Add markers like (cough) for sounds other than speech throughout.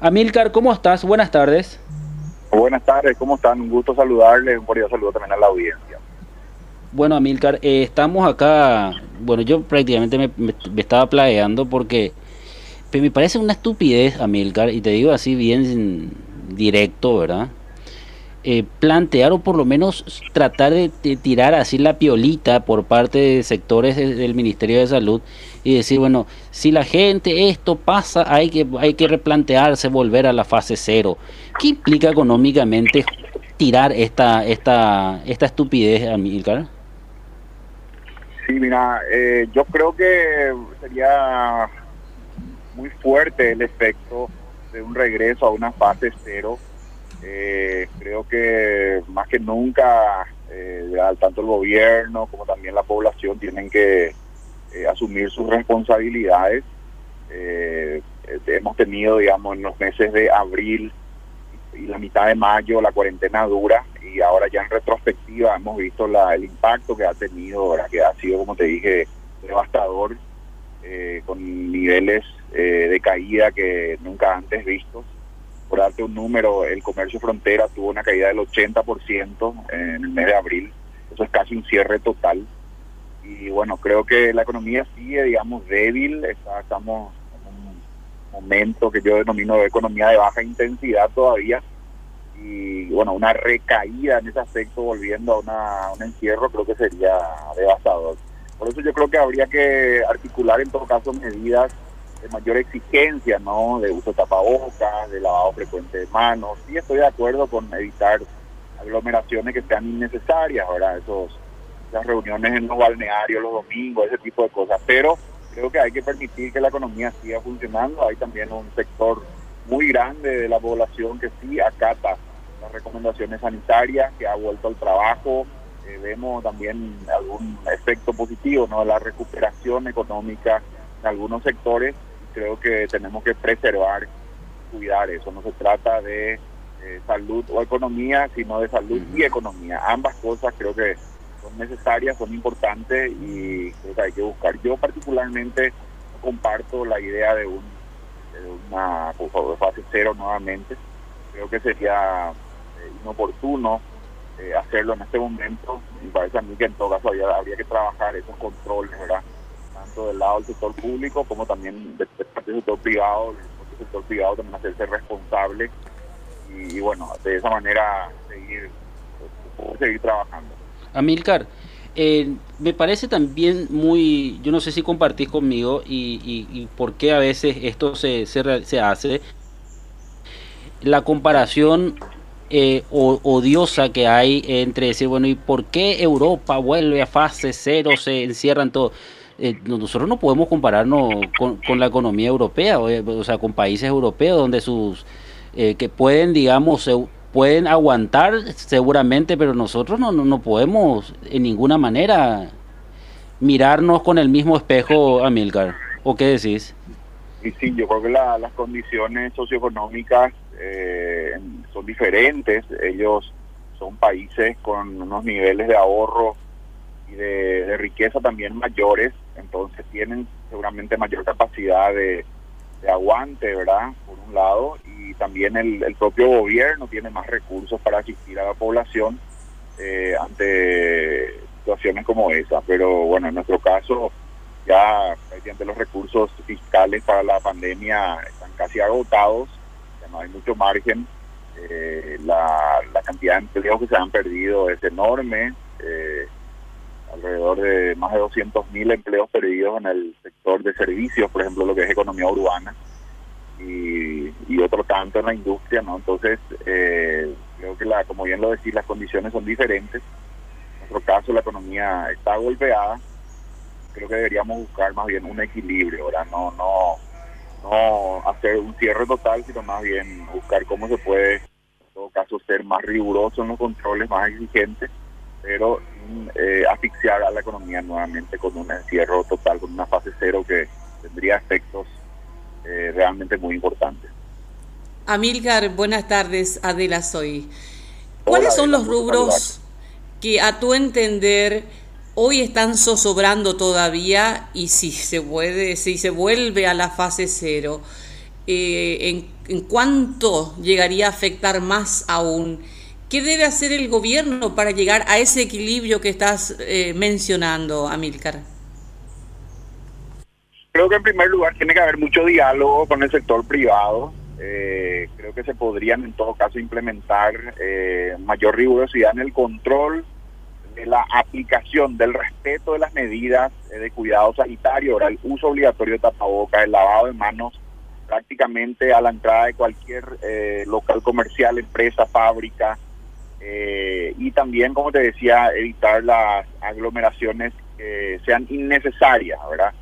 Amilcar, ¿cómo estás? Buenas tardes. Buenas tardes, ¿cómo están? Un gusto saludarles, un cordial saludo también a la audiencia. Bueno, Amilcar, eh, estamos acá, bueno, yo prácticamente me, estaba planeando porque me parece una estupidez, Amilcar, y te digo así bien directo, ¿verdad? Eh, plantear o por lo menos tratar de, tirar así la piolita por parte de sectores del Ministerio de Salud y decir, bueno, si la gente esto pasa, hay que, hay que replantearse, volver a la fase cero. ¿Qué implica económicamente tirar esta, esta, esta estupidez, Amilcar? Sí, mira, eh, yo creo que sería muy fuerte el efecto de un regreso a una fase cero eh, creo que más que nunca, eh, tanto el gobierno como también la población tienen que eh, asumir sus responsabilidades. Eh, hemos tenido, digamos, en los meses de abril y la mitad de mayo la cuarentena dura y ahora ya en retrospectiva hemos visto la, el impacto que ha tenido, que ha sido, como te dije, devastador, con niveles de caída que nunca antes vistos por darte un número, el comercio frontera tuvo una caída del 80% en el mes de abril, eso es casi un cierre total. Y bueno, creo que la economía sigue, digamos, débil, estamos en un momento que yo denomino de economía de baja intensidad todavía. Y bueno, una recaída en ese aspecto, volviendo a una, un encierro, creo que sería devastador. Por eso yo creo que habría que articular en todo caso medidas de mayor exigencia, ¿no? De uso de tapabocas, de lavado frecuente de manos. Sí estoy de acuerdo con evitar aglomeraciones que sean innecesarias, ¿verdad? Esos, las reuniones en los balnearios los domingos, ese tipo de cosas. Pero creo que hay que permitir que la economía siga funcionando. Hay también un sector muy grande de la población que sí acata las recomendaciones sanitarias, que ha vuelto al trabajo. Eh, vemos también algún efecto positivo, ¿no? La recuperación económica en algunos sectores creo que tenemos que preservar, cuidar eso. No se trata de eh, salud o economía, sino de salud y economía. Ambas cosas creo que son necesarias, son importantes y creo que hay que buscar. Yo particularmente comparto la idea de, un, una fase cero nuevamente. Creo que sería eh, inoportuno eh, hacerlo en este momento. Y parece a mí que en todo caso habría, habría que trabajar esos controles, ¿verdad? Del lado del sector público como también del, sector privado, el sector privado también hacerse responsable y, bueno, de esa manera seguir, seguir trabajando. Amilcar, eh, me parece también muy, yo no sé si compartís conmigo y, y, por qué a veces esto se, se, se hace, la comparación eh, odiosa que hay entre decir, bueno, ¿y por qué Europa vuelve a fase cero, se encierran todo? Eh, nosotros no podemos compararnos con, la economía europea, o, sea, con países europeos donde sus, eh, que pueden, digamos, pueden aguantar seguramente, pero nosotros no, no, podemos en ninguna manera mirarnos con el mismo espejo, Amilcar. ¿O qué decís? Y sí, yo creo que las condiciones socioeconómicas eh, son diferentes. Ellos son países con unos niveles de ahorro y de, riqueza también mayores, entonces tienen seguramente mayor capacidad de, aguante, ¿verdad? Por un lado, y también el, propio gobierno tiene más recursos para asistir a la población eh, ante situaciones como esa. Pero bueno, en nuestro caso, ya mediante los recursos fiscales para la pandemia están casi agotados, ya no hay mucho margen. Eh, la, cantidad de empleos que se han perdido es enorme. Eh, alrededor de más de 200.000 empleos perdidos en el sector de servicios, por ejemplo, lo que es economía urbana, y, otro tanto en la industria, ¿no? Entonces, eh, creo que, la, como bien lo decís, las condiciones son diferentes. En nuestro caso, la economía está golpeada. Creo que deberíamos buscar más bien un equilibrio, ¿verdad? No, no, no hacer un cierre total, sino más bien buscar cómo se puede, en todo caso, ser más riguroso en los controles, más exigentes pero eh, asfixiar a la economía nuevamente con un encierro total, con una fase cero que tendría efectos eh, realmente muy importantes. Amilcar, buenas tardes, Adela soy. ¿Cuáles son los rubros que a tu entender hoy están zozobrando todavía y si se puede, si se vuelve a la fase cero? en, en cuánto llegaría a afectar más aún. ¿Qué debe hacer el gobierno para llegar a ese equilibrio que estás eh, mencionando, Amílcar? Creo que en primer lugar tiene que haber mucho diálogo con el sector privado. Eh, creo que se podrían en todo caso implementar eh, mayor rigurosidad en el control de la aplicación del respeto de las medidas de cuidado sanitario, el uso obligatorio de tapabocas, el lavado de manos prácticamente a la entrada de cualquier local comercial, empresa, fábrica, eh, y también, como te decía, evitar las aglomeraciones que sean innecesarias, ¿verdad?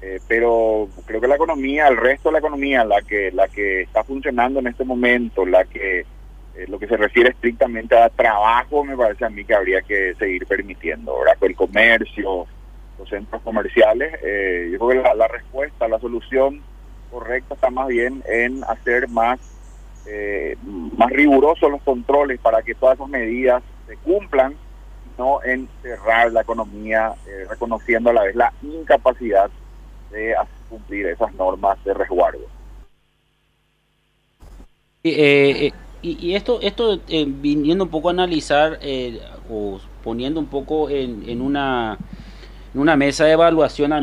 Eh, pero creo que la economía, el resto de la economía, la que la que está funcionando en este momento, la que eh, lo que se refiere estrictamente a trabajo, me parece a mí que habría que seguir permitiendo, ¿verdad? El comercio, los centros comerciales, yo creo que la, la respuesta, la solución correcta está más bien en hacer más eh, más rigurosos los controles para que todas esas medidas se cumplan, no en cerrar la economía, eh, reconociendo a la vez la incapacidad de cumplir esas normas de resguardo. Eh, y, esto, esto viniendo un poco a analizar o poniendo un poco en, en, una, en una mesa de evaluación a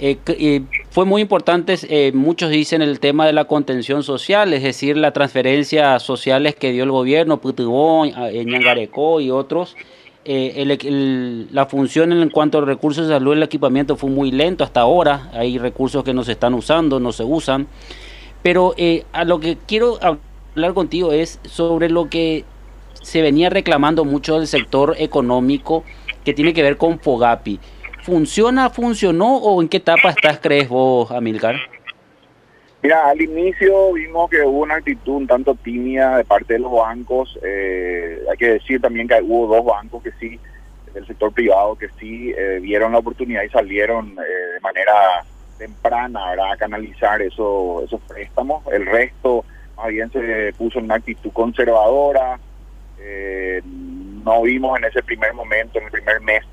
Milcar, eh, fue muy importante, eh, muchos dicen el tema de la contención social, es decir, las transferencias sociales que dio el gobierno, Putibón, Ñangarecó y otros. Eh, la función en cuanto a recursos de salud, el equipamiento fue muy lento hasta ahora, hay recursos que no se están usando, no se usan, pero a lo que quiero hablar contigo es sobre lo que se venía reclamando mucho del sector económico que tiene que ver con Fogapi. ¿Funciona, funcionó o en qué etapa estás, crees vos, Amilcar? Mira, al inicio vimos que hubo una actitud un tanto tímida de parte de los bancos. Eh, hay que decir también que hubo dos bancos que sí, del sector privado, que sí eh, vieron la oportunidad y salieron eh, de manera temprana a canalizar eso, esos préstamos. El resto más bien se puso en una actitud conservadora. no vimos en ese primer momento, en el primer mes,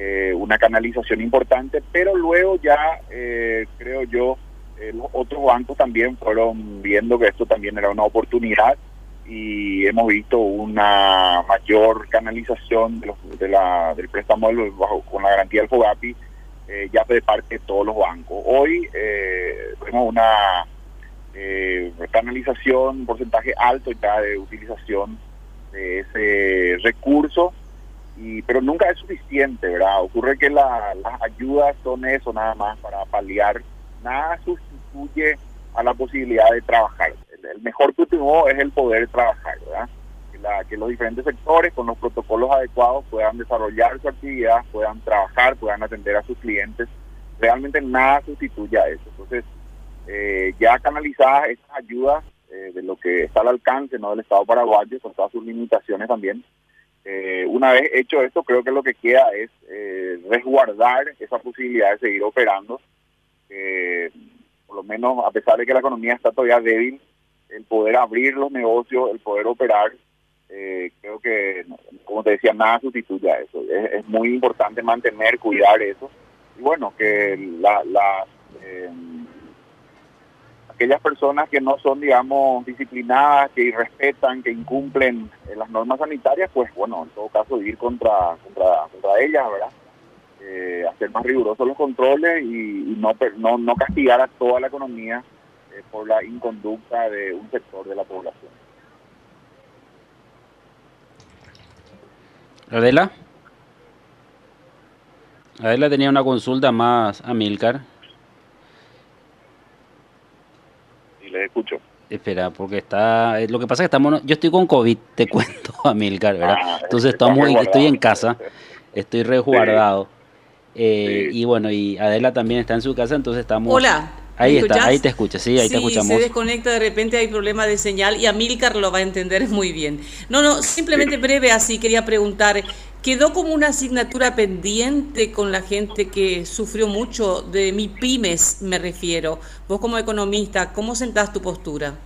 eh, una canalización importante, pero luego ya eh, creo yo eh, los otros bancos también fueron viendo que esto también era una oportunidad y hemos visto una mayor canalización de, la, del préstamo bajo, con la garantía del FOGAPI ya de parte de todos los bancos. Hoy tenemos una canalización, un porcentaje alto ya de utilización de ese recurso pero nunca es suficiente, ¿verdad? Ocurre que las ayudas son eso nada más para paliar, nada sustituye a la posibilidad de trabajar. El, mejor que es el poder trabajar, ¿verdad? Que, la, que los diferentes sectores con los protocolos adecuados puedan desarrollar su actividad, puedan trabajar, puedan atender a sus clientes. Realmente nada sustituye a eso. Entonces, eh, ya canalizadas esas ayudas eh, de lo que está al alcance ¿no? del Estado paraguayo, con todas sus limitaciones también, eh, una vez hecho esto, creo que lo que queda es eh, resguardar esa posibilidad de seguir operando. por lo menos, a pesar de que la economía está todavía débil, el poder abrir los negocios, el poder operar, eh, creo que, como te decía, nada sustituye a eso. Es, muy importante mantener, cuidar eso. Y bueno, que la, la aquellas personas que no son, digamos, disciplinadas, que irrespetan, que incumplen eh, las normas sanitarias, pues bueno, en todo caso ir contra, contra, contra ellas, ¿verdad? Eh, hacer más rigurosos los controles y, no, no, no castigar a toda la economía eh, por la inconducta de un sector de la población. Adela. Adela tenía una consulta más a Milcar. Espera, porque está. Eh, lo que pasa es que estamos. Yo estoy con COVID, te (laughs) cuento, Amilcar, ¿verdad? Ah, Entonces (laughs) estamos, estoy en casa, estoy resguardado. Eh, y bueno, y Adela también está en su casa, entonces estamos. Hola. Ahí está, ahí te escucha, sí, ahí te escuchamos. se desconecta de repente, hay problema de señal y Amilcar lo va a entender muy bien. No, no, simplemente breve así, quería preguntar, ¿quedó como una asignatura pendiente con la gente que sufrió mucho, de mi pymes me refiero? Vos como economista, ¿cómo sentás tu postura?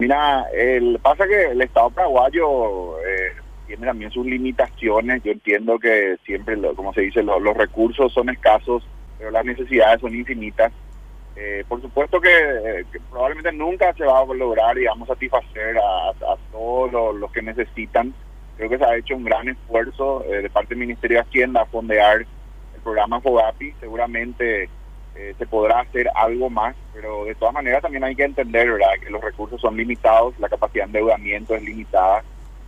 Mira, el, pasa que el Estado paraguayo eh, tiene también sus limitaciones, yo entiendo que siempre, como se dice, los recursos son escasos pero las necesidades son infinitas. Eh, por supuesto que, probablemente nunca se va a lograr, digamos, satisfacer a, todos los, que necesitan. Creo que se ha hecho un gran esfuerzo eh, de parte del Ministerio de Hacienda a fondear el programa FOGAPI. Seguramente eh, se podrá hacer algo más, pero de todas maneras también hay que entender que los recursos son limitados, la capacidad de endeudamiento es limitada.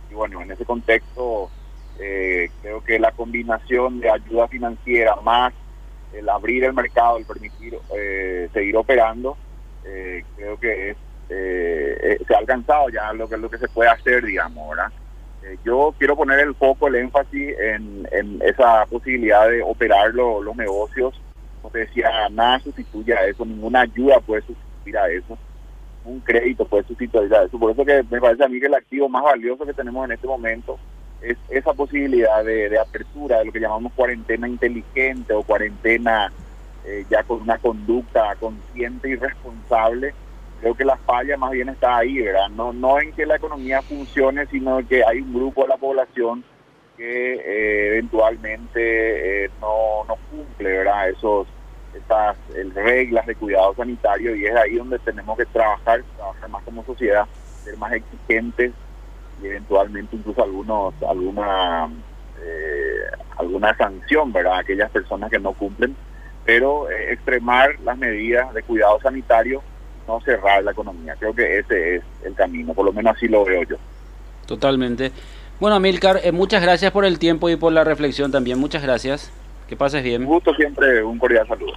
Y bueno, en ese contexto creo que la combinación de ayuda financiera más el abrir el mercado, el permitir eh, seguir operando, eh, creo que es, eh, se ha alcanzado ya lo que, lo que se puede hacer, digamos, ¿verdad? yo quiero poner el foco, el énfasis en, esa posibilidad de operar los negocios. Como te decía, nada sustituye a eso, ninguna ayuda puede sustituir a eso, un crédito puede sustituir a eso. Por eso que me parece a mí que el activo más valioso que tenemos en este momento es esa posibilidad de, apertura de lo que llamamos cuarentena inteligente o cuarentena eh, ya con una conducta consciente y responsable. Creo que la falla más bien está ahí, ¿verdad? No, no en que la economía funcione, sino que hay un grupo de la población que eh, eventualmente eh, no, no cumple, ¿verdad? Esos, estas reglas de cuidado sanitario y es ahí donde tenemos que trabajar, trabajar más como sociedad, ser más exigentes y eventualmente incluso algunos alguna eh, alguna sanción verdad aquellas personas que no cumplen pero extremar las medidas de cuidado sanitario no cerrar la economía. Creo que ese es el camino por lo menos así lo veo yo. Totalmente bueno Milcar eh, muchas gracias por el tiempo y por la reflexión también. Muchas gracias. Que pases bien. Un gusto siempre un cordial saludo